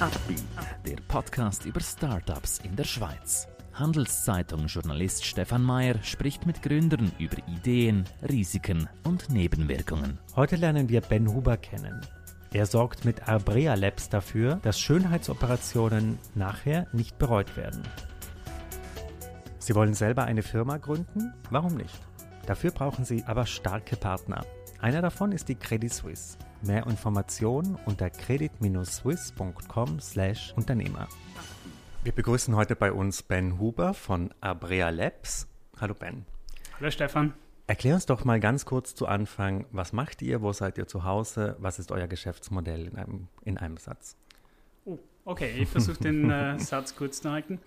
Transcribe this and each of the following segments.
Upbeat, der Podcast über Startups in der Schweiz. Handelszeitung-Journalist Stefan Mayer spricht mit Gründern über Ideen, Risiken und Nebenwirkungen. Heute lernen wir Ben Huber kennen. Er sorgt mit Arbrea Labs dafür, dass Schönheitsoperationen nachher nicht bereut werden. Sie wollen selber eine Firma gründen? Warum nicht? Dafür brauchen Sie aber starke Partner. Einer davon ist die Credit Suisse. Mehr Informationen unter credit-swiss.com/Unternehmer. Wir begrüßen heute bei uns Ben Huber von Abrea Labs. Hallo Ben. Hallo Stefan. Erklär uns doch mal ganz kurz zu Anfang, was macht ihr, wo seid ihr zu Hause, was ist euer Geschäftsmodell in einem, in einem Satz? Oh, okay, ich versuche den äh, Satz kurz zu halten.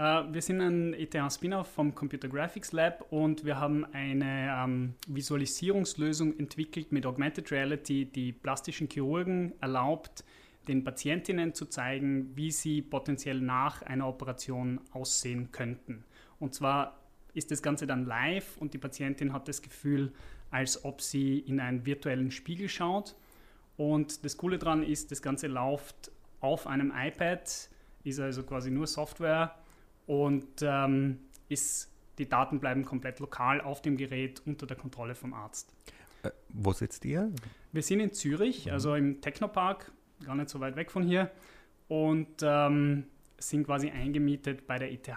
Äh, wir sind ein ETH-Spin-off vom Computer Graphics Lab und wir haben eine ähm, Visualisierungslösung entwickelt mit Augmented Reality, die plastischen Chirurgen erlaubt, den Patientinnen zu zeigen, wie sie potenziell nach einer Operation aussehen könnten. Und zwar ist das Ganze dann live und die Patientin hat das Gefühl, als ob sie in einen virtuellen Spiegel schaut. Und das Coole daran ist, das Ganze läuft auf einem iPad, ist also quasi nur Software und ähm, ist, die Daten bleiben komplett lokal auf dem Gerät unter der Kontrolle vom Arzt. Äh, wo sitzt ihr? Wir sind in Zürich, mhm. also im Technopark, gar nicht so weit weg von hier und ähm, sind quasi eingemietet bei der ETH.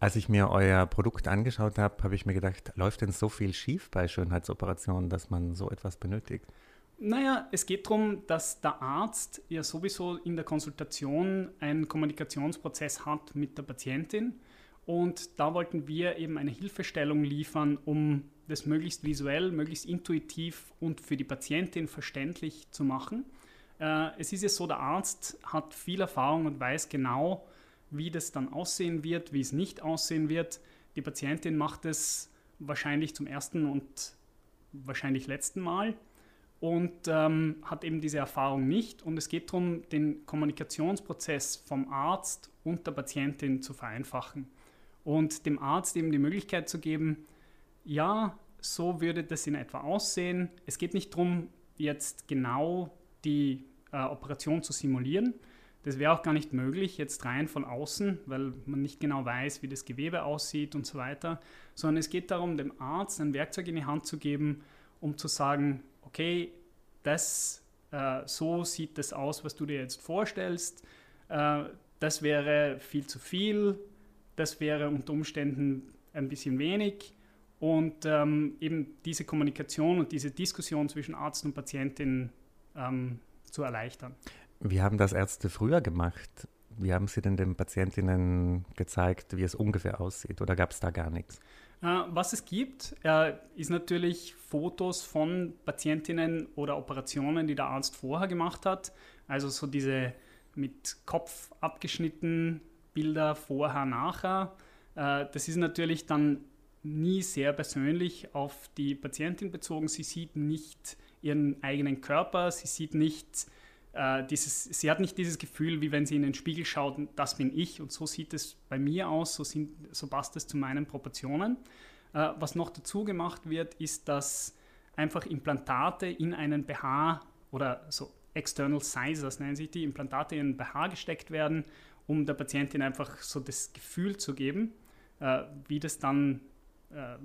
Als ich mir euer Produkt angeschaut habe, habe ich mir gedacht, läuft denn so viel schief bei Schönheitsoperationen, dass man so etwas benötigt? Naja, es geht darum, dass der Arzt ja sowieso in der Konsultation einen Kommunikationsprozess hat mit der Patientin. Und da wollten wir eben eine Hilfestellung liefern, um das möglichst visuell, möglichst intuitiv und für die Patientin verständlich zu machen. Äh, es ist ja so, der Arzt hat viel Erfahrung und weiß genau, wie das dann aussehen wird, wie es nicht aussehen wird. Die Patientin macht es wahrscheinlich zum ersten und wahrscheinlich letzten Mal und ähm, hat eben diese Erfahrung nicht. Und es geht darum, den Kommunikationsprozess vom Arzt und der Patientin zu vereinfachen und dem Arzt eben die Möglichkeit zu geben, ja, so würde das in etwa aussehen. Es geht nicht darum, jetzt genau die äh, Operation zu simulieren. Das wäre auch gar nicht möglich, jetzt rein von außen, weil man nicht genau weiß, wie das Gewebe aussieht und so weiter, sondern es geht darum, dem Arzt ein Werkzeug in die Hand zu geben, um zu sagen, okay, das, äh, so sieht das aus, was du dir jetzt vorstellst, äh, das wäre viel zu viel, das wäre unter Umständen ein bisschen wenig. Und ähm, eben diese Kommunikation und diese Diskussion zwischen Arzt und Patientin ähm, zu erleichtern. Wie haben das Ärzte früher gemacht? Wie haben Sie denn den Patientinnen gezeigt, wie es ungefähr aussieht? Oder gab es da gar nichts? Äh, was es gibt, äh, ist natürlich Fotos von Patientinnen oder Operationen, die der Arzt vorher gemacht hat. Also so diese mit Kopf abgeschnitten Bilder vorher, nachher. Äh, das ist natürlich dann nie sehr persönlich auf die Patientin bezogen. Sie sieht nicht ihren eigenen Körper, sie sieht nicht äh, dieses, sie hat nicht dieses Gefühl, wie wenn sie in den Spiegel schaut, das bin ich und so sieht es bei mir aus, so, sind, so passt es zu meinen Proportionen. Äh, was noch dazu gemacht wird, ist, dass einfach Implantate in einen BH oder so External Sizers nennen sich die, Implantate in einen BH gesteckt werden, um der Patientin einfach so das Gefühl zu geben, äh, wie das dann, äh,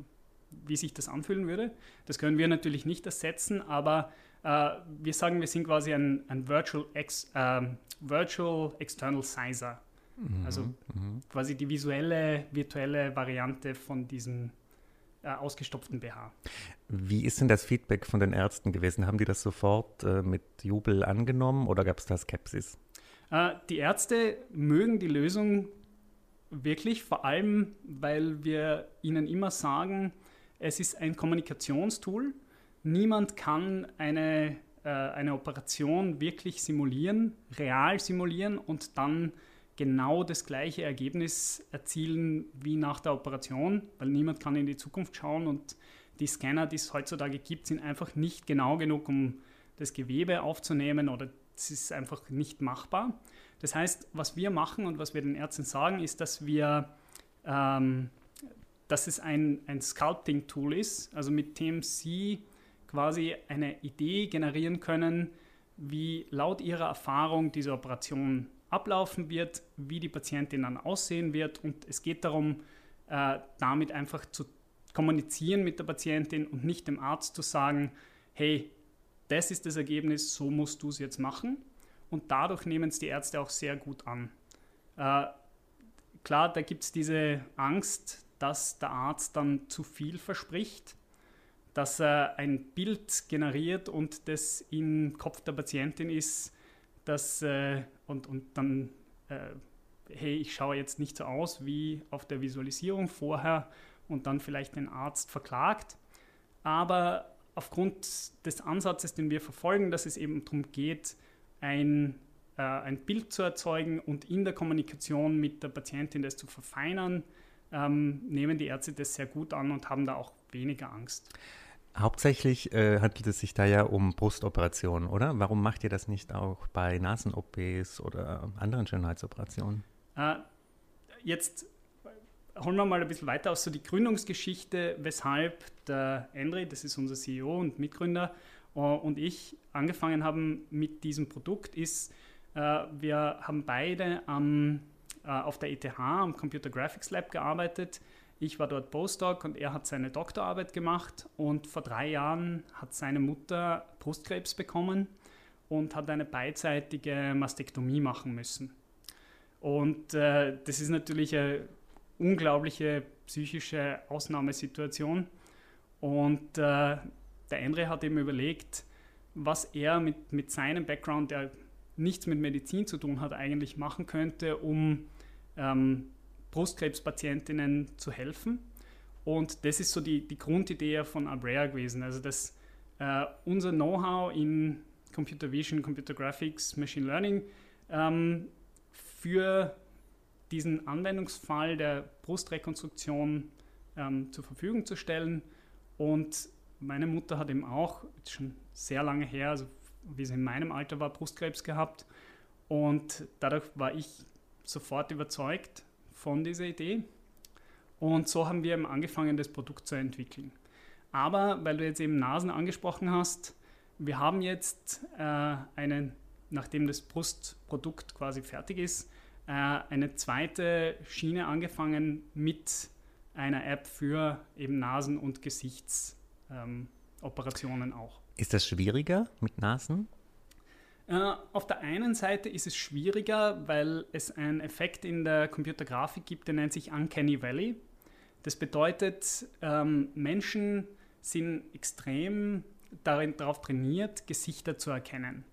wie sich das anfühlen würde. Das können wir natürlich nicht ersetzen, aber äh, wir sagen, wir sind quasi ein, ein Virtual, Ex, äh, Virtual External Sizer. Mhm, also mhm. quasi die visuelle, virtuelle Variante von diesem äh, ausgestopften BH. Wie ist denn das Feedback von den Ärzten gewesen? Haben die das sofort äh, mit Jubel angenommen oder gab es da Skepsis? Äh, die Ärzte mögen die Lösung wirklich, vor allem, weil wir ihnen immer sagen, es ist ein Kommunikationstool niemand kann eine, äh, eine Operation wirklich simulieren, real simulieren und dann genau das gleiche Ergebnis erzielen wie nach der Operation, weil niemand kann in die Zukunft schauen und die Scanner, die es heutzutage gibt, sind einfach nicht genau genug, um das Gewebe aufzunehmen oder es ist einfach nicht machbar. Das heißt, was wir machen und was wir den Ärzten sagen, ist, dass wir ähm, dass es ein, ein Sculpting-Tool ist, also mit dem sie quasi eine Idee generieren können, wie laut ihrer Erfahrung diese Operation ablaufen wird, wie die Patientin dann aussehen wird. Und es geht darum, äh, damit einfach zu kommunizieren mit der Patientin und nicht dem Arzt zu sagen, hey, das ist das Ergebnis, so musst du es jetzt machen. Und dadurch nehmen es die Ärzte auch sehr gut an. Äh, klar, da gibt es diese Angst, dass der Arzt dann zu viel verspricht, dass er ein Bild generiert und das im Kopf der Patientin ist, dass, äh, und, und dann, äh, hey, ich schaue jetzt nicht so aus wie auf der Visualisierung vorher und dann vielleicht den Arzt verklagt. Aber aufgrund des Ansatzes, den wir verfolgen, dass es eben darum geht, ein, äh, ein Bild zu erzeugen und in der Kommunikation mit der Patientin das zu verfeinern, ähm, nehmen die Ärzte das sehr gut an und haben da auch weniger Angst. Hauptsächlich äh, handelt es sich da ja um Brustoperationen, oder? Warum macht ihr das nicht auch bei Nasen-OPs oder anderen Schönheitsoperationen? Äh, jetzt holen wir mal ein bisschen weiter aus, so die Gründungsgeschichte, weshalb der André, das ist unser CEO und Mitgründer, äh, und ich angefangen haben mit diesem Produkt, ist, äh, wir haben beide am, äh, auf der ETH, am Computer Graphics Lab gearbeitet ich war dort Postdoc und er hat seine Doktorarbeit gemacht und vor drei Jahren hat seine Mutter Brustkrebs bekommen und hat eine beidseitige Mastektomie machen müssen. Und äh, das ist natürlich eine unglaubliche psychische Ausnahmesituation. Und äh, der Andre hat eben überlegt, was er mit, mit seinem Background, der nichts mit Medizin zu tun hat, eigentlich machen könnte, um ähm, Brustkrebspatientinnen zu helfen. Und das ist so die, die Grundidee von Abrea gewesen. Also, dass äh, unser Know-how in Computer Vision, Computer Graphics, Machine Learning ähm, für diesen Anwendungsfall der Brustrekonstruktion ähm, zur Verfügung zu stellen. Und meine Mutter hat eben auch, schon sehr lange her, also wie sie in meinem Alter war, Brustkrebs gehabt. Und dadurch war ich sofort überzeugt, von dieser Idee. Und so haben wir eben angefangen, das Produkt zu entwickeln. Aber weil du jetzt eben Nasen angesprochen hast, wir haben jetzt äh, einen, nachdem das Brustprodukt quasi fertig ist, äh, eine zweite Schiene angefangen mit einer App für eben Nasen- und Gesichtsoperationen ähm, auch. Ist das schwieriger mit Nasen? Äh, auf der einen Seite ist es schwieriger, weil es einen Effekt in der Computergrafik gibt, der nennt sich Uncanny Valley. Das bedeutet, ähm, Menschen sind extrem darin, darauf trainiert, Gesichter zu erkennen.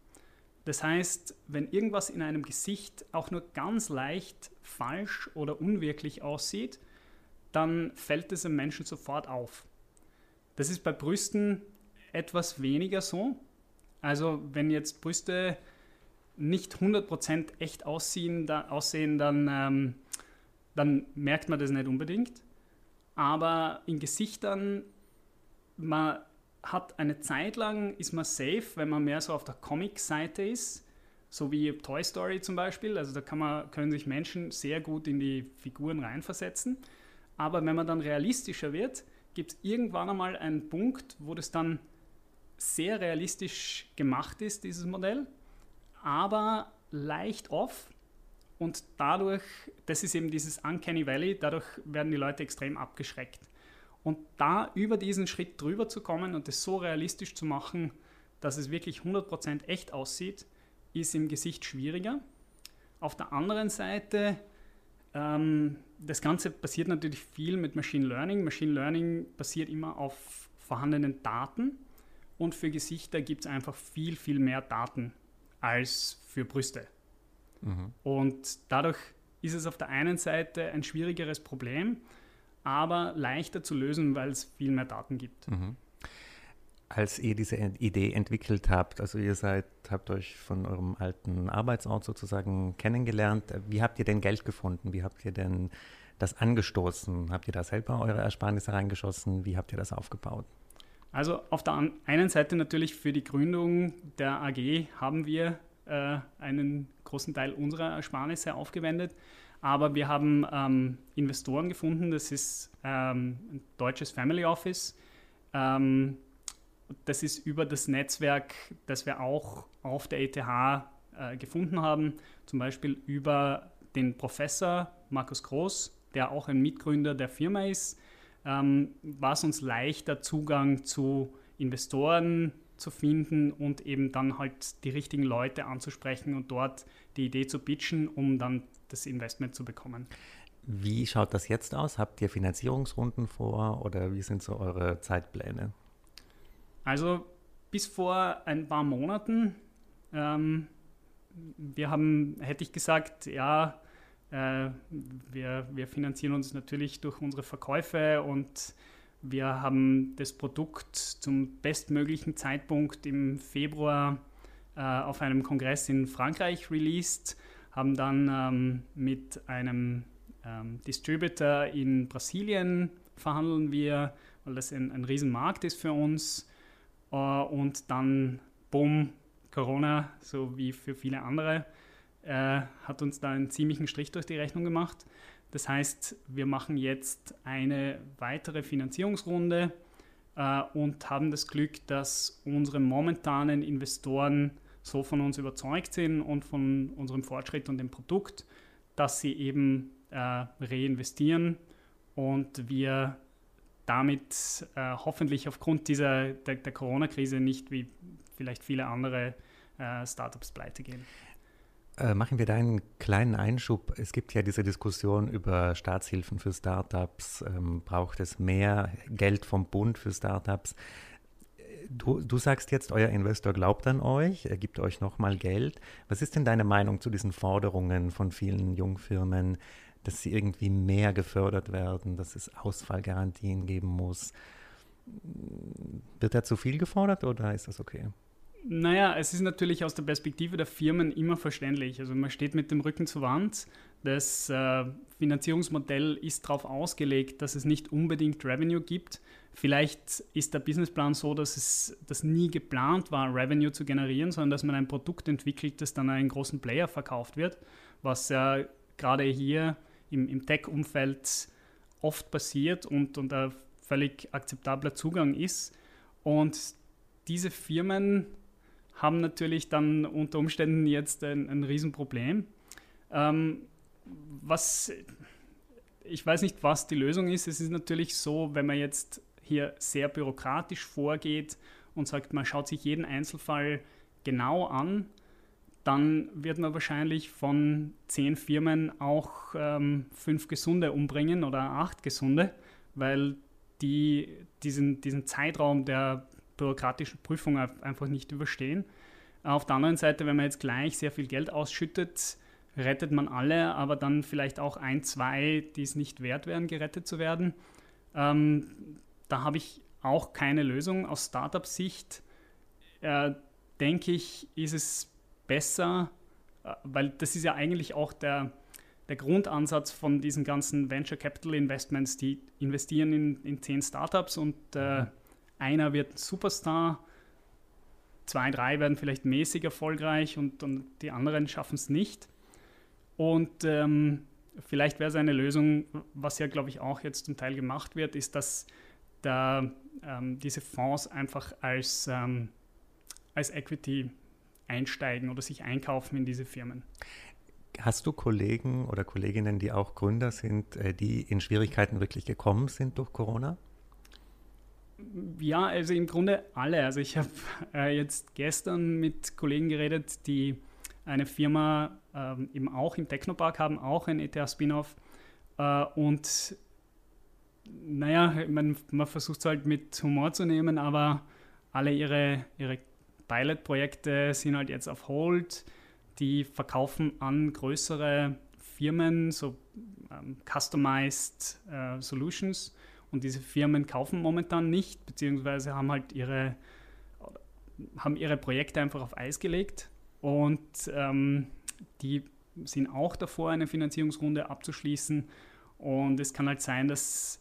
Das heißt, wenn irgendwas in einem Gesicht auch nur ganz leicht falsch oder unwirklich aussieht, dann fällt es einem Menschen sofort auf. Das ist bei Brüsten etwas weniger so. Also wenn jetzt Brüste nicht 100% echt aussehen, da, aussehen dann, ähm, dann merkt man das nicht unbedingt. Aber in Gesichtern, man hat eine Zeit lang, ist man safe, wenn man mehr so auf der Comic-Seite ist, so wie Toy Story zum Beispiel. Also da kann man, können sich Menschen sehr gut in die Figuren reinversetzen. Aber wenn man dann realistischer wird, gibt es irgendwann einmal einen Punkt, wo das dann sehr realistisch gemacht ist, dieses Modell, aber leicht off. Und dadurch, das ist eben dieses Uncanny Valley, dadurch werden die Leute extrem abgeschreckt. Und da über diesen Schritt drüber zu kommen und es so realistisch zu machen, dass es wirklich 100% echt aussieht, ist im Gesicht schwieriger. Auf der anderen Seite, ähm, das Ganze passiert natürlich viel mit Machine Learning. Machine Learning basiert immer auf vorhandenen Daten. Und für Gesichter gibt es einfach viel, viel mehr Daten als für Brüste. Mhm. Und dadurch ist es auf der einen Seite ein schwierigeres Problem, aber leichter zu lösen, weil es viel mehr Daten gibt. Mhm. Als ihr diese Idee entwickelt habt, also ihr seid, habt euch von eurem alten Arbeitsort sozusagen kennengelernt, wie habt ihr denn Geld gefunden? Wie habt ihr denn das angestoßen? Habt ihr da selber eure Ersparnisse reingeschossen? Wie habt ihr das aufgebaut? Also auf der einen Seite natürlich für die Gründung der AG haben wir äh, einen großen Teil unserer Ersparnisse aufgewendet, aber wir haben ähm, Investoren gefunden, das ist ähm, ein deutsches Family Office, ähm, das ist über das Netzwerk, das wir auch auf der ETH äh, gefunden haben, zum Beispiel über den Professor Markus Groß, der auch ein Mitgründer der Firma ist, ähm, war es uns leichter, Zugang zu Investoren zu finden und eben dann halt die richtigen Leute anzusprechen und dort die Idee zu pitchen, um dann das Investment zu bekommen. Wie schaut das jetzt aus? Habt ihr Finanzierungsrunden vor oder wie sind so eure Zeitpläne? Also bis vor ein paar Monaten, ähm, wir haben, hätte ich gesagt, ja, äh, wir, wir finanzieren uns natürlich durch unsere Verkäufe und wir haben das Produkt zum bestmöglichen Zeitpunkt im Februar äh, auf einem Kongress in Frankreich released, haben dann ähm, mit einem ähm, Distributor in Brasilien verhandeln wir, weil das ein, ein Riesenmarkt ist für uns. Äh, und dann, bumm, Corona, so wie für viele andere äh, hat uns da einen ziemlichen Strich durch die Rechnung gemacht. Das heißt, wir machen jetzt eine weitere Finanzierungsrunde äh, und haben das Glück, dass unsere momentanen Investoren so von uns überzeugt sind und von unserem Fortschritt und dem Produkt, dass sie eben äh, reinvestieren und wir damit äh, hoffentlich aufgrund dieser, der, der Corona-Krise nicht wie vielleicht viele andere äh, Startups pleite gehen. Äh, machen wir da einen kleinen Einschub. Es gibt ja diese Diskussion über Staatshilfen für Startups. Ähm, braucht es mehr Geld vom Bund für Startups? Du, du, sagst jetzt, euer Investor glaubt an euch, er gibt euch nochmal Geld. Was ist denn deine Meinung zu diesen Forderungen von vielen Jungfirmen, dass sie irgendwie mehr gefördert werden, dass es Ausfallgarantien geben muss? Wird da zu viel gefordert oder ist das okay? Naja, es ist natürlich aus der Perspektive der Firmen immer verständlich. Also man steht mit dem Rücken zur Wand. Das äh, Finanzierungsmodell ist darauf ausgelegt, dass es nicht unbedingt Revenue gibt. Vielleicht ist der Businessplan so, dass es das nie geplant war, Revenue zu generieren, sondern dass man ein Produkt entwickelt, das dann einen großen Player verkauft wird, was ja gerade hier im, im Tech-Umfeld oft passiert und, und ein völlig akzeptabler Zugang ist. Und diese Firmen haben natürlich dann unter Umständen jetzt ein, ein Riesenproblem. Ähm, was, ich weiß nicht, was die Lösung ist. Es ist natürlich so, wenn man jetzt hier sehr bürokratisch vorgeht und sagt, man schaut sich jeden Einzelfall genau an, dann wird man wahrscheinlich von zehn Firmen auch ähm, fünf Gesunde umbringen oder acht Gesunde, weil die diesen, diesen Zeitraum der bürokratischen Prüfung einfach nicht überstehen. Auf der anderen Seite, wenn man jetzt gleich sehr viel Geld ausschüttet, rettet man alle, aber dann vielleicht auch ein, zwei, die es nicht wert wären, gerettet zu werden. Ähm, da habe ich auch keine Lösung. Aus Startup-Sicht äh, denke ich, ist es besser, äh, weil das ist ja eigentlich auch der, der Grundansatz von diesen ganzen Venture Capital Investments, die investieren in, in zehn Startups und äh, mhm einer wird Superstar, zwei, drei werden vielleicht mäßig erfolgreich und, und die anderen schaffen es nicht. Und ähm, vielleicht wäre es eine Lösung, was ja, glaube ich, auch jetzt zum Teil gemacht wird, ist, dass da ähm, diese Fonds einfach als, ähm, als Equity einsteigen oder sich einkaufen in diese Firmen. Hast du Kollegen oder Kolleginnen, die auch Gründer sind, äh, die in Schwierigkeiten wirklich gekommen sind durch Corona? Ja, also im Grunde alle. Also ich habe äh, jetzt gestern mit Kollegen geredet, die eine Firma ähm, eben auch im Technopark haben, auch ein ETH-Spin-off. Äh, und naja, man, man versucht es halt mit Humor zu nehmen, aber alle ihre, ihre Pilot-Projekte sind halt jetzt auf Hold. Die verkaufen an größere Firmen, so ähm, Customized äh, Solutions und diese Firmen kaufen momentan nicht, beziehungsweise haben halt ihre, haben ihre Projekte einfach auf Eis gelegt. Und ähm, die sind auch davor, eine Finanzierungsrunde abzuschließen. Und es kann halt sein, dass,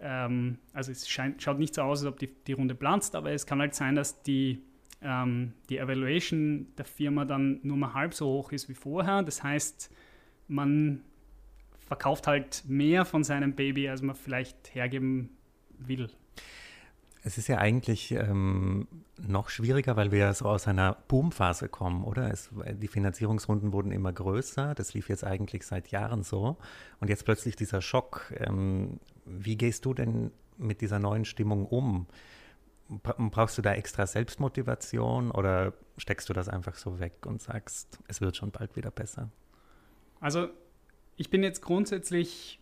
ähm, also es scheint, schaut nicht so aus, als ob die, die Runde planzt, aber es kann halt sein, dass die, ähm, die Evaluation der Firma dann nur mal halb so hoch ist wie vorher. Das heißt, man verkauft halt mehr von seinem Baby, als man vielleicht hergeben will. Es ist ja eigentlich ähm, noch schwieriger, weil wir ja so aus einer Boomphase kommen, oder? Es, die Finanzierungsrunden wurden immer größer, das lief jetzt eigentlich seit Jahren so. Und jetzt plötzlich dieser Schock. Ähm, wie gehst du denn mit dieser neuen Stimmung um? Brauchst du da extra Selbstmotivation oder steckst du das einfach so weg und sagst, es wird schon bald wieder besser? Also ich bin jetzt grundsätzlich,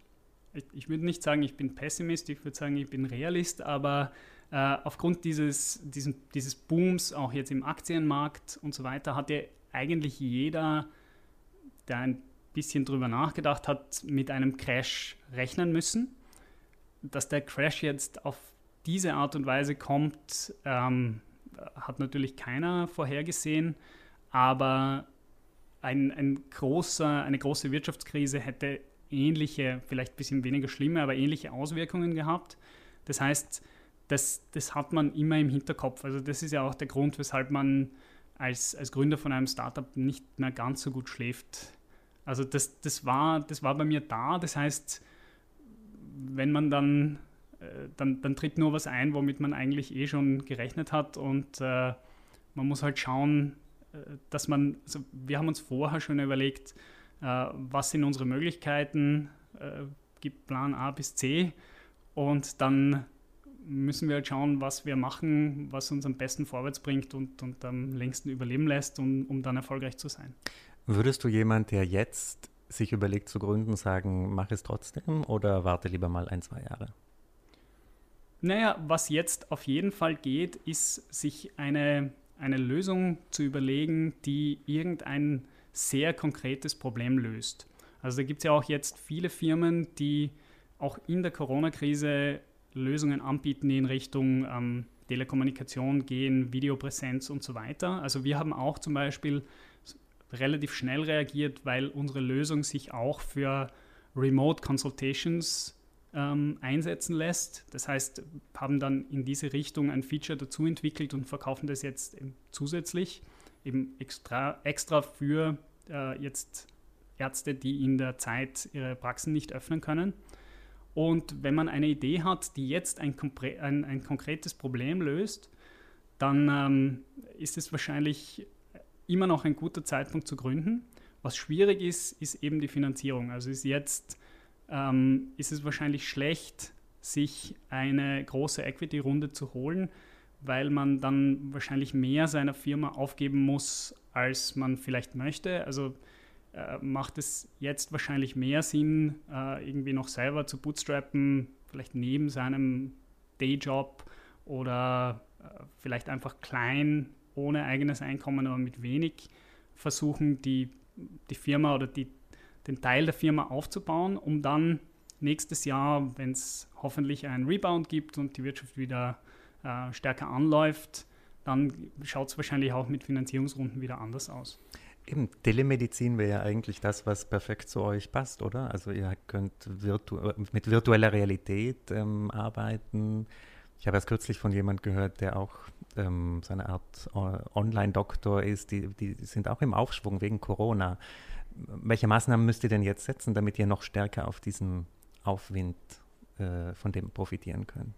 ich, ich würde nicht sagen, ich bin Pessimist, ich würde sagen, ich bin Realist, aber äh, aufgrund dieses, diesen, dieses Booms, auch jetzt im Aktienmarkt und so weiter, hat ja eigentlich jeder, der ein bisschen drüber nachgedacht hat, mit einem Crash rechnen müssen. Dass der Crash jetzt auf diese Art und Weise kommt, ähm, hat natürlich keiner vorhergesehen, aber ein, ein großer, eine große Wirtschaftskrise hätte ähnliche, vielleicht ein bisschen weniger schlimme, aber ähnliche Auswirkungen gehabt. Das heißt, das, das hat man immer im Hinterkopf. Also das ist ja auch der Grund, weshalb man als, als Gründer von einem Startup nicht mehr ganz so gut schläft. Also das, das, war, das war bei mir da. Das heißt, wenn man dann, äh, dann, dann tritt nur was ein, womit man eigentlich eh schon gerechnet hat und äh, man muss halt schauen, dass man, also wir haben uns vorher schon überlegt, äh, was sind unsere Möglichkeiten, äh, gibt Plan A bis C und dann müssen wir halt schauen, was wir machen, was uns am besten vorwärts bringt und, und am längsten überleben lässt, um, um dann erfolgreich zu sein. Würdest du jemand, der jetzt sich überlegt zu gründen, sagen, mach es trotzdem oder warte lieber mal ein, zwei Jahre? Naja, was jetzt auf jeden Fall geht, ist, sich eine, eine Lösung zu überlegen, die irgendein sehr konkretes Problem löst. Also da gibt es ja auch jetzt viele Firmen, die auch in der Corona-Krise Lösungen anbieten, die in Richtung ähm, Telekommunikation gehen, Videopräsenz und so weiter. Also wir haben auch zum Beispiel relativ schnell reagiert, weil unsere Lösung sich auch für Remote Consultations ähm, einsetzen lässt. Das heißt, haben dann in diese Richtung ein Feature dazu entwickelt und verkaufen das jetzt zusätzlich, eben extra, extra für äh, jetzt Ärzte, die in der Zeit ihre Praxen nicht öffnen können. Und wenn man eine Idee hat, die jetzt ein, ein, ein konkretes Problem löst, dann ähm, ist es wahrscheinlich immer noch ein guter Zeitpunkt zu gründen. Was schwierig ist, ist eben die Finanzierung. Also ist jetzt ähm, ist es wahrscheinlich schlecht, sich eine große Equity-Runde zu holen, weil man dann wahrscheinlich mehr seiner Firma aufgeben muss, als man vielleicht möchte. Also äh, macht es jetzt wahrscheinlich mehr Sinn, äh, irgendwie noch selber zu bootstrappen, vielleicht neben seinem Dayjob oder äh, vielleicht einfach klein, ohne eigenes Einkommen, aber mit wenig versuchen, die, die Firma oder die, den Teil der Firma aufzubauen, um dann nächstes Jahr, wenn es hoffentlich einen Rebound gibt und die Wirtschaft wieder äh, stärker anläuft, dann schaut es wahrscheinlich auch mit Finanzierungsrunden wieder anders aus. Eben, Telemedizin wäre ja eigentlich das, was perfekt zu euch passt, oder? Also ihr könnt virtu mit virtueller Realität ähm, arbeiten. Ich habe erst kürzlich von jemand gehört, der auch ähm, so eine Art äh, Online-Doktor ist. Die, die sind auch im Aufschwung wegen Corona. Welche Maßnahmen müsst ihr denn jetzt setzen, damit ihr noch stärker auf diesen Aufwind äh, von dem profitieren könnt?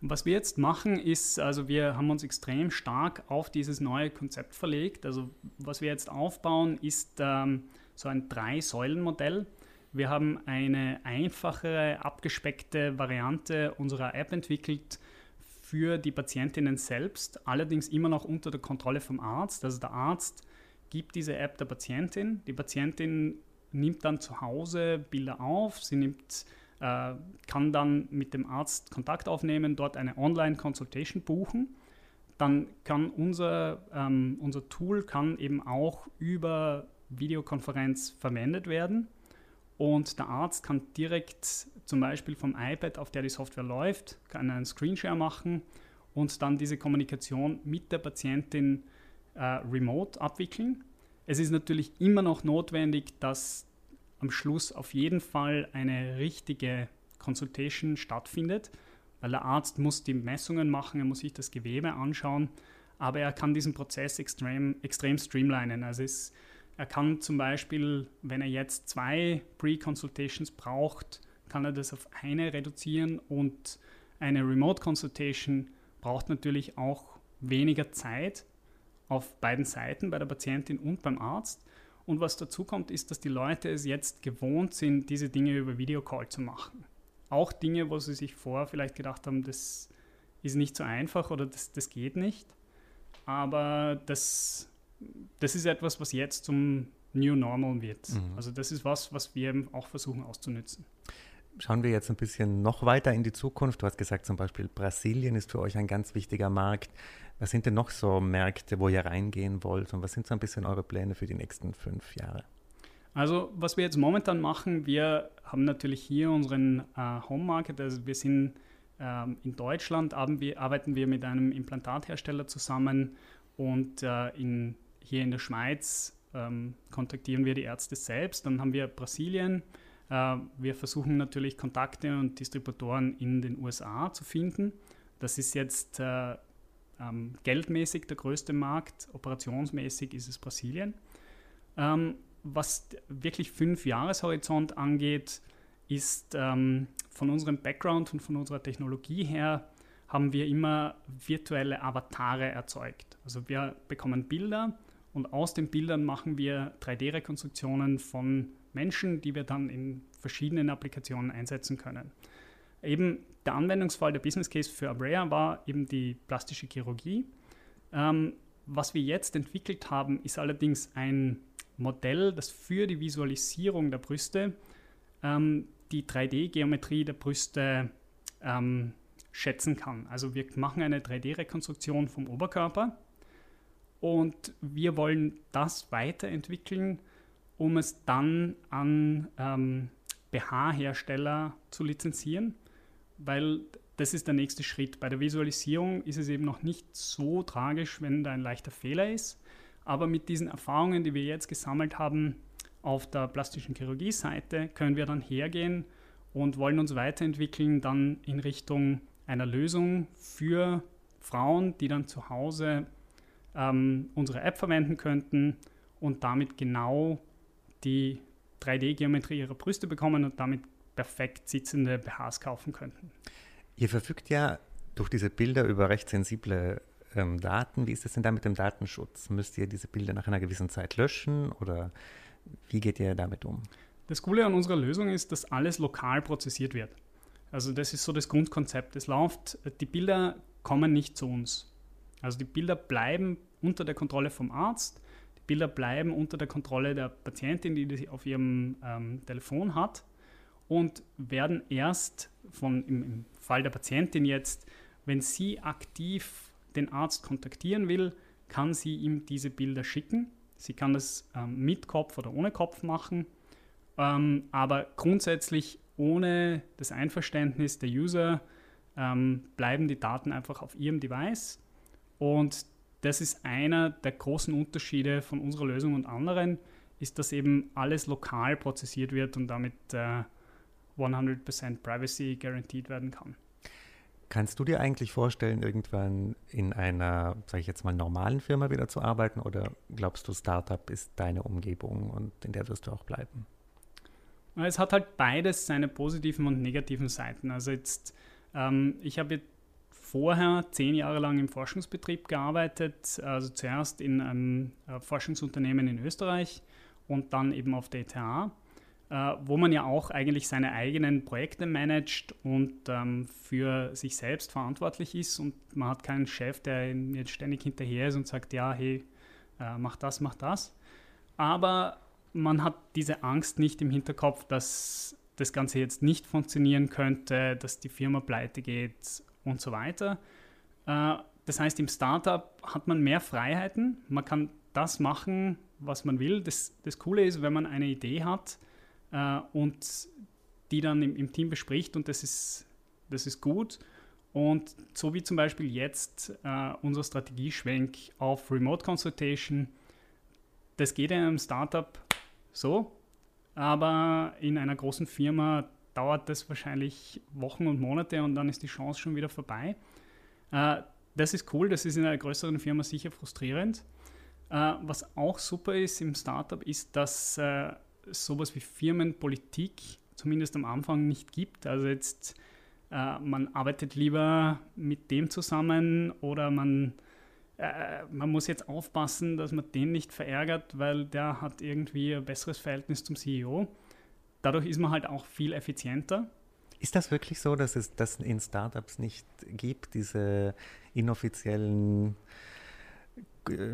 Was wir jetzt machen, ist, also wir haben uns extrem stark auf dieses neue Konzept verlegt. Also was wir jetzt aufbauen, ist ähm, so ein Drei-Säulen-Modell. Wir haben eine einfachere, abgespeckte Variante unserer App entwickelt für die Patientinnen selbst, allerdings immer noch unter der Kontrolle vom Arzt. Also der Arzt gibt diese App der Patientin. Die Patientin nimmt dann zu Hause Bilder auf, sie nimmt äh, kann dann mit dem Arzt Kontakt aufnehmen, dort eine Online-Consultation buchen. Dann kann unser, ähm, unser Tool kann eben auch über Videokonferenz verwendet werden. Und der Arzt kann direkt zum Beispiel vom iPad, auf der die Software läuft, kann einen Screenshare machen und dann diese Kommunikation mit der Patientin äh, remote abwickeln. Es ist natürlich immer noch notwendig, dass am Schluss auf jeden Fall eine richtige Consultation stattfindet, weil der Arzt muss die Messungen machen, er muss sich das Gewebe anschauen, aber er kann diesen Prozess extrem, extrem streamlinen. Also es, er kann zum Beispiel, wenn er jetzt zwei Pre-Consultations braucht, kann er das auf eine reduzieren und eine Remote Consultation braucht natürlich auch weniger Zeit auf beiden Seiten, bei der Patientin und beim Arzt. Und was dazu kommt, ist, dass die Leute es jetzt gewohnt sind, diese Dinge über Videocall zu machen. Auch Dinge, wo sie sich vorher vielleicht gedacht haben, das ist nicht so einfach oder das, das geht nicht. Aber das, das ist etwas, was jetzt zum New Normal wird. Mhm. Also das ist was, was wir eben auch versuchen auszunützen. Schauen wir jetzt ein bisschen noch weiter in die Zukunft. Du hast gesagt, zum Beispiel Brasilien ist für euch ein ganz wichtiger Markt. Was sind denn noch so Märkte, wo ihr reingehen wollt und was sind so ein bisschen eure Pläne für die nächsten fünf Jahre? Also was wir jetzt momentan machen, wir haben natürlich hier unseren äh, Home Market, also wir sind ähm, in Deutschland, wir, arbeiten wir mit einem Implantathersteller zusammen und äh, in, hier in der Schweiz ähm, kontaktieren wir die Ärzte selbst. Dann haben wir Brasilien. Äh, wir versuchen natürlich Kontakte und Distributoren in den USA zu finden. Das ist jetzt äh, ähm, geldmäßig der größte Markt, operationsmäßig ist es Brasilien. Ähm, was wirklich fünf Jahreshorizont angeht, ist ähm, von unserem Background und von unserer Technologie her haben wir immer virtuelle Avatare erzeugt. Also wir bekommen Bilder und aus den Bildern machen wir 3D-Rekonstruktionen von Menschen, die wir dann in verschiedenen Applikationen einsetzen können. Eben der Anwendungsfall, der Business Case für Abrea war eben die plastische Chirurgie. Ähm, was wir jetzt entwickelt haben, ist allerdings ein Modell, das für die Visualisierung der Brüste ähm, die 3D-Geometrie der Brüste ähm, schätzen kann. Also wir machen eine 3D-Rekonstruktion vom Oberkörper und wir wollen das weiterentwickeln, um es dann an ähm, BH-Hersteller zu lizenzieren, weil das ist der nächste Schritt. Bei der Visualisierung ist es eben noch nicht so tragisch, wenn da ein leichter Fehler ist. Aber mit diesen Erfahrungen, die wir jetzt gesammelt haben auf der plastischen Chirurgie-Seite, können wir dann hergehen und wollen uns weiterentwickeln, dann in Richtung einer Lösung für Frauen, die dann zu Hause ähm, unsere App verwenden könnten und damit genau die 3D-Geometrie ihrer Brüste bekommen und damit perfekt sitzende BHs kaufen könnten. Ihr verfügt ja durch diese Bilder über recht sensible ähm, Daten. Wie ist es denn da mit dem Datenschutz? Müsst ihr diese Bilder nach einer gewissen Zeit löschen oder wie geht ihr damit um? Das Coole an unserer Lösung ist, dass alles lokal prozessiert wird. Also das ist so das Grundkonzept. Es läuft, die Bilder kommen nicht zu uns. Also die Bilder bleiben unter der Kontrolle vom Arzt, Bilder bleiben unter der Kontrolle der Patientin, die sie auf ihrem ähm, Telefon hat und werden erst von, im, im Fall der Patientin jetzt, wenn sie aktiv den Arzt kontaktieren will, kann sie ihm diese Bilder schicken. Sie kann das ähm, mit Kopf oder ohne Kopf machen, ähm, aber grundsätzlich ohne das Einverständnis der User ähm, bleiben die Daten einfach auf ihrem Device und das ist einer der großen Unterschiede von unserer Lösung und anderen, ist, dass eben alles lokal prozessiert wird und damit äh, 100% Privacy garantiert werden kann. Kannst du dir eigentlich vorstellen, irgendwann in einer, sage ich jetzt mal, normalen Firma wieder zu arbeiten oder glaubst du, Startup ist deine Umgebung und in der wirst du auch bleiben? Es hat halt beides seine positiven und negativen Seiten. Also jetzt, ähm, ich habe vorher zehn Jahre lang im Forschungsbetrieb gearbeitet, also zuerst in einem äh, Forschungsunternehmen in Österreich und dann eben auf der ETH, äh, wo man ja auch eigentlich seine eigenen Projekte managt und ähm, für sich selbst verantwortlich ist und man hat keinen Chef, der jetzt ständig hinterher ist und sagt, ja, hey, äh, mach das, mach das. Aber man hat diese Angst nicht im Hinterkopf, dass das Ganze jetzt nicht funktionieren könnte, dass die Firma pleite geht und so weiter. Äh, das heißt, im Startup hat man mehr Freiheiten. Man kann das machen, was man will. Das, das Coole ist, wenn man eine Idee hat äh, und die dann im, im, Team bespricht und das ist, das ist gut. Und so wie zum Beispiel jetzt äh, unser Strategieschwenk auf Remote Consultation, das geht in einem Startup so, aber in einer großen Firma dauert das wahrscheinlich Wochen und Monate und dann ist die Chance schon wieder vorbei. Äh, das ist cool, das ist in einer größeren Firma sicher frustrierend. Äh, was auch super ist im Startup, ist, dass äh, sowas wie Firmenpolitik zumindest am Anfang nicht gibt. Also jetzt man arbeitet lieber mit dem zusammen oder man, man muss jetzt aufpassen, dass man den nicht verärgert, weil der hat irgendwie ein besseres Verhältnis zum CEO. Dadurch ist man halt auch viel effizienter. Ist das wirklich so, dass es das in Startups nicht gibt, diese inoffiziellen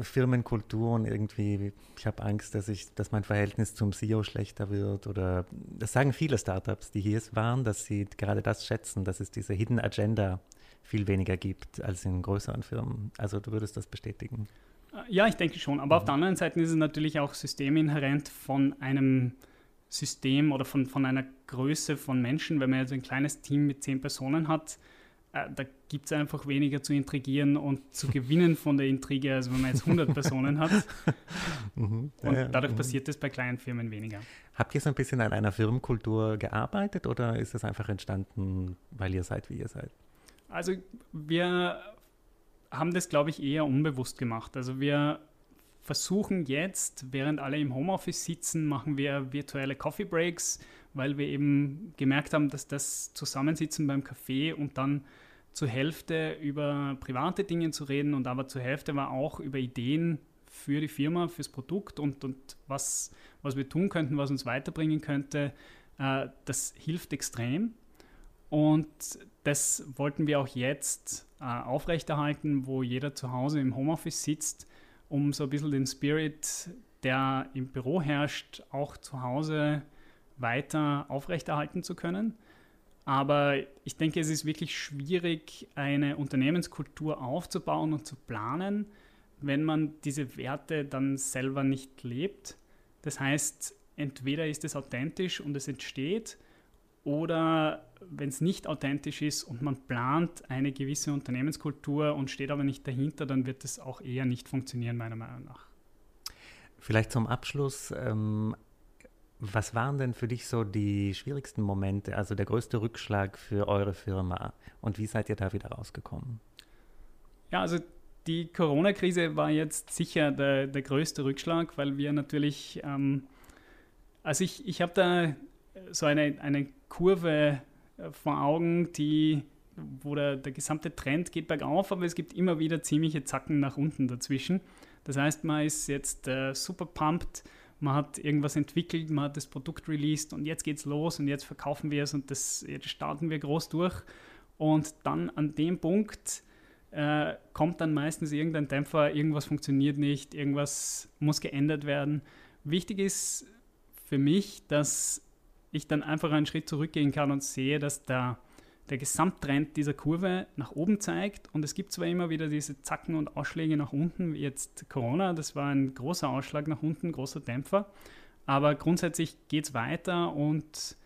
Firmenkulturen irgendwie, ich habe Angst, dass ich, dass mein Verhältnis zum CEO schlechter wird oder das sagen viele Startups, die hier waren, dass sie gerade das schätzen, dass es diese Hidden Agenda viel weniger gibt als in größeren Firmen. Also du würdest das bestätigen? Ja, ich denke schon. Aber mhm. auf der anderen Seite ist es natürlich auch systeminhärent von einem System oder von, von einer Größe von Menschen, wenn man jetzt ein kleines Team mit zehn Personen hat, äh, da gibt es einfach weniger zu intrigieren und zu gewinnen von der Intrige, als wenn man jetzt 100 Personen hat. Mhm. Und dadurch mhm. passiert es bei kleinen Firmen weniger. Habt ihr so ein bisschen an einer Firmenkultur gearbeitet oder ist es einfach entstanden, weil ihr seid, wie ihr seid? Also wir haben das, glaube ich, eher unbewusst gemacht. Also wir versuchen jetzt, während alle im Homeoffice sitzen, machen wir virtuelle Coffee Breaks, weil wir eben gemerkt haben, dass das Zusammensitzen beim Kaffee und dann zur Hälfte über private Dinge zu reden und aber zur Hälfte war auch über Ideen für die Firma, fürs Produkt und, und was, was wir tun könnten, was uns weiterbringen könnte, äh, das hilft extrem. Und das wollten wir auch jetzt äh, aufrechterhalten, wo jeder zu Hause im Homeoffice sitzt, um so ein bisschen den Spirit, der im Büro herrscht, auch zu Hause weiter aufrechterhalten zu können. Aber ich denke, es ist wirklich schwierig, eine Unternehmenskultur aufzubauen und zu planen, wenn man diese Werte dann selber nicht lebt. Das heißt, entweder ist es authentisch und es entsteht, oder wenn es nicht authentisch ist und man plant eine gewisse Unternehmenskultur und steht aber nicht dahinter, dann wird es auch eher nicht funktionieren, meiner Meinung nach. Vielleicht zum Abschluss ähm, was waren denn für dich so die schwierigsten Momente, also der größte Rückschlag für eure Firma und wie seid ihr da wieder rausgekommen? Ja, also die Corona-Krise war jetzt sicher der, der größte Rückschlag, weil wir natürlich, ähm, also ich, ich habe da so eine, eine Kurve äh, vor Augen, die, wo der, der gesamte Trend geht bergauf, aber es gibt immer wieder ziemliche Zacken nach unten dazwischen. Das heißt, man ist jetzt äh, super pumped, man hat irgendwas entwickelt, man hat das Produkt released und jetzt geht's los und jetzt verkaufen wir es und das, jetzt starten wir groß durch. Und dann an dem Punkt äh, kommt dann meistens irgendein Dämpfer, irgendwas funktioniert nicht, irgendwas muss geändert werden. Wichtig ist für mich, dass ich dann einfach einen Schritt zurückgehen kann und sehe, dass der der Gesamttrend dieser Kurve nach oben zeigt. Und es gibt zwar immer wieder diese Zacken und Ausschläge nach unten, wie jetzt Corona, das war ein großer Ausschlag nach unten, großer Dämpfer. Aber grundsätzlich geht es weiter und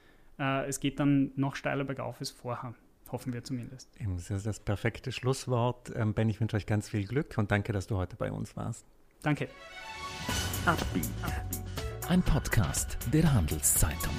äh, es geht dann noch steiler bergauf als vorher. Hoffen wir zumindest. Das ist das perfekte Schlusswort. Ähm, ben, ich wünsche euch ganz viel Glück und danke, dass du heute bei uns warst. Danke. Ein Podcast der Handelszeitung.